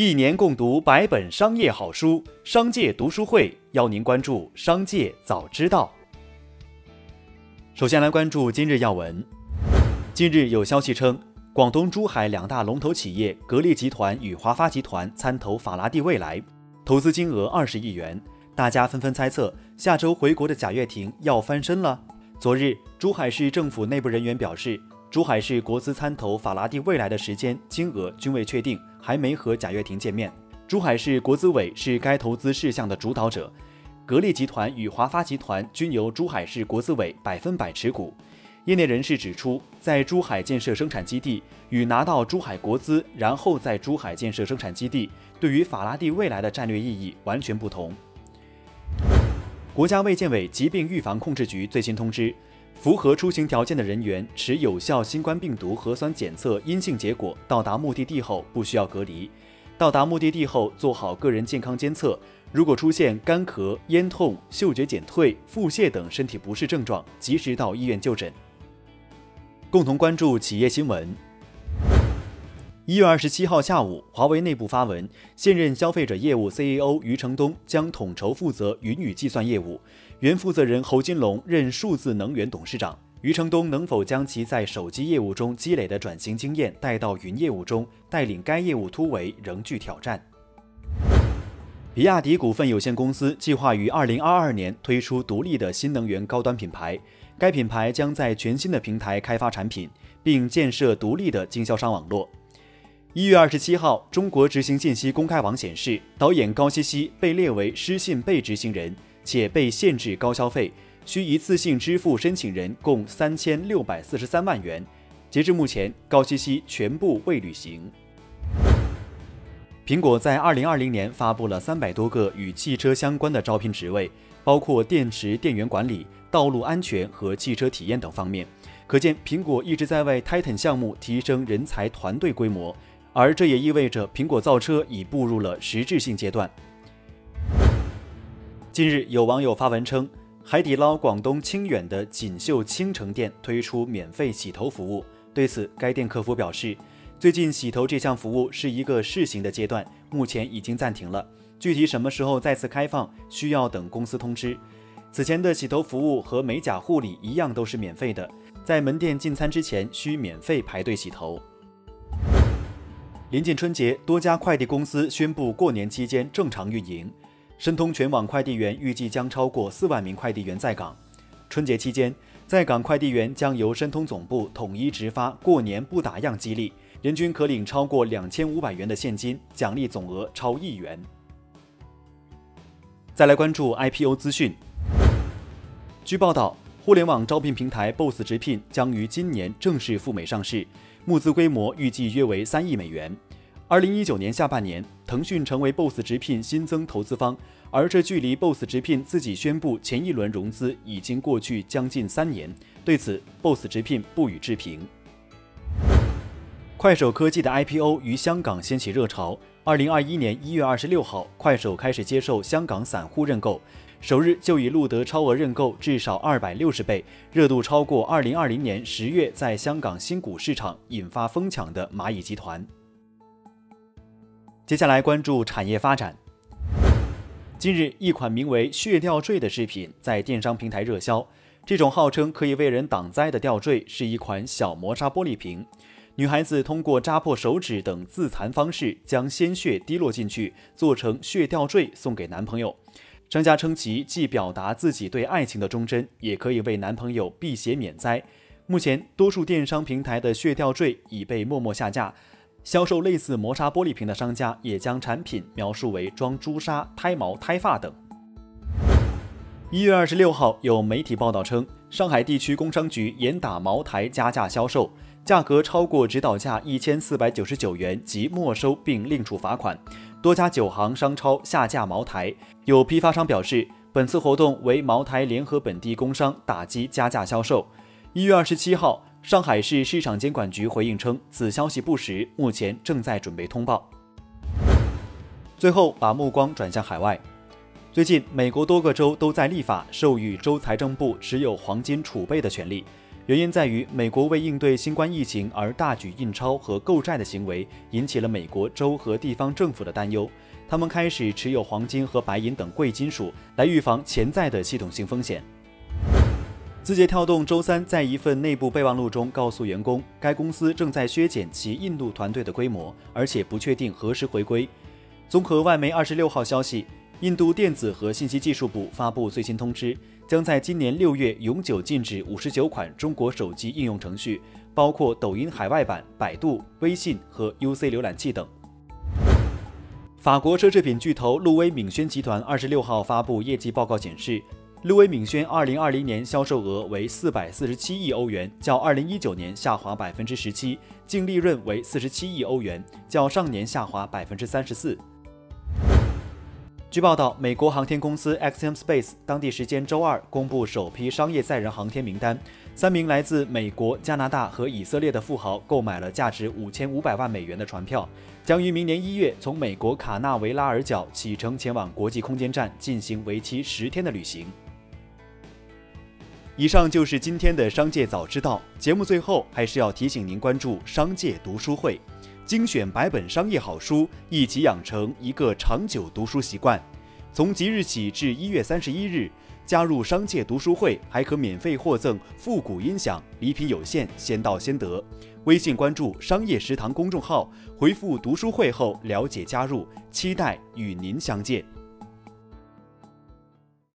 一年共读百本商业好书，商界读书会邀您关注商界早知道。首先来关注今日要闻。近日有消息称，广东珠海两大龙头企业格力集团与华发集团参投法拉第未来，投资金额二十亿元。大家纷纷猜测，下周回国的贾跃亭要翻身了。昨日，珠海市政府内部人员表示。珠海市国资参投法拉第未来的时间、金额均未确定，还没和贾跃亭见面。珠海市国资委是该投资事项的主导者，格力集团与华发集团均由珠海市国资委百分百持股。业内人士指出，在珠海建设生产基地与拿到珠海国资，然后在珠海建设生产基地，对于法拉第未来的战略意义完全不同。国家卫健委疾病预防控制局最新通知。符合出行条件的人员持有效新冠病毒核酸检测阴性结果到达目的地后，不需要隔离。到达目的地后，做好个人健康监测。如果出现干咳、咽痛、嗅觉减退、腹泻等身体不适症状，及时到医院就诊。共同关注企业新闻。一月二十七号下午，华为内部发文，现任消费者业务 CEO 余承东将统筹负责云与计算业务。原负责人侯金龙任数字能源董事长，余承东能否将其在手机业务中积累的转型经验带到云业务中，带领该业务突围，仍具挑战。比亚迪股份有限公司计划于二零二二年推出独立的新能源高端品牌，该品牌将在全新的平台开发产品，并建设独立的经销商网络。一月二十七号，中国执行信息公开网显示，导演高希希被列为失信被执行人。且被限制高消费，需一次性支付申请人共三千六百四十三万元。截至目前，高希希全部未履行。苹果在二零二零年发布了三百多个与汽车相关的招聘职位，包括电池电源管理、道路安全和汽车体验等方面。可见，苹果一直在为 Titan 项目提升人才团队规模，而这也意味着苹果造车已步入了实质性阶段。近日，有网友发文称，海底捞广东清远的锦绣青城店推出免费洗头服务。对此，该店客服表示，最近洗头这项服务是一个试行的阶段，目前已经暂停了。具体什么时候再次开放，需要等公司通知。此前的洗头服务和美甲护理一样都是免费的，在门店进餐之前需免费排队洗头。临近春节，多家快递公司宣布过年期间正常运营。申通全网快递员预计将超过四万名快递员在岗。春节期间，在岗快递员将由申通总部统一直发“过年不打烊”激励，人均可领超过两千五百元的现金，奖励总额超亿元。再来关注 IPO 资讯。据报道，互联网招聘平台 Boss 直聘将于今年正式赴美上市，募资规模预计约为三亿美元。二零一九年下半年，腾讯成为 BOSS 直聘新增投资方，而这距离 BOSS 直聘自己宣布前一轮融资已经过去将近三年。对此，BOSS 直聘不予置评。快手科技的 IPO 于香港掀起热潮。二零二一年一月二十六号，快手开始接受香港散户认购，首日就已录得超额认购至少二百六十倍，热度超过二零二零年十月在香港新股市场引发疯抢的蚂蚁集团。接下来关注产业发展。近日，一款名为“血吊坠”的饰品在电商平台热销。这种号称可以为人挡灾的吊坠，是一款小磨砂玻璃瓶。女孩子通过扎破手指等自残方式，将鲜血滴落进去，做成血吊坠送给男朋友。商家称其既表达自己对爱情的忠贞，也可以为男朋友辟邪免灾。目前，多数电商平台的血吊坠已被默默下架。销售类似磨砂玻璃瓶的商家也将产品描述为装朱砂、胎毛、胎发等。一月二十六号，有媒体报道称，上海地区工商局严打茅台加价销售，价格超过指导价一千四百九十九元即没收并另处罚款。多家酒行、商超下架茅台。有批发商表示，本次活动为茅台联合本地工商打击加价销售。一月二十七号。上海市市场监管局回应称，此消息不实，目前正在准备通报。最后，把目光转向海外。最近，美国多个州都在立法授予州财政部持有黄金储备的权利。原因在于美国为应对新冠疫情而大举印钞和购债的行为，引起了美国州和地方政府的担忧。他们开始持有黄金和白银等贵金属，来预防潜在的系统性风险。字节跳动周三在一份内部备忘录中告诉员工，该公司正在削减其印度团队的规模，而且不确定何时回归。综合外媒二十六号消息，印度电子和信息技术部发布最新通知，将在今年六月永久禁止五十九款中国手机应用程序，包括抖音海外版、百度、微信和 UC 浏览器等。法国奢侈品巨头路威敏轩集团二十六号发布业绩报告显示，路威敏轩二零二零年销售额为四百四十七亿欧元，较二零一九年下滑百分之十七，净利润为四十七亿欧元，较上年下滑百分之三十四。据报道，美国航天公司 XM Space 当地时间周二公布首批商业载人航天名单，三名来自美国、加拿大和以色列的富豪购买了价值五千五百万美元的船票，将于明年一月从美国卡纳维拉尔角启程前往国际空间站进行为期十天的旅行。以上就是今天的商界早知道节目，最后还是要提醒您关注商界读书会。精选百本商业好书，一起养成一个长久读书习惯。从即日起至一月三十一日，加入商界读书会还可免费获赠复古音响，礼品有限，先到先得。微信关注“商业食堂”公众号，回复“读书会”后了解加入，期待与您相见。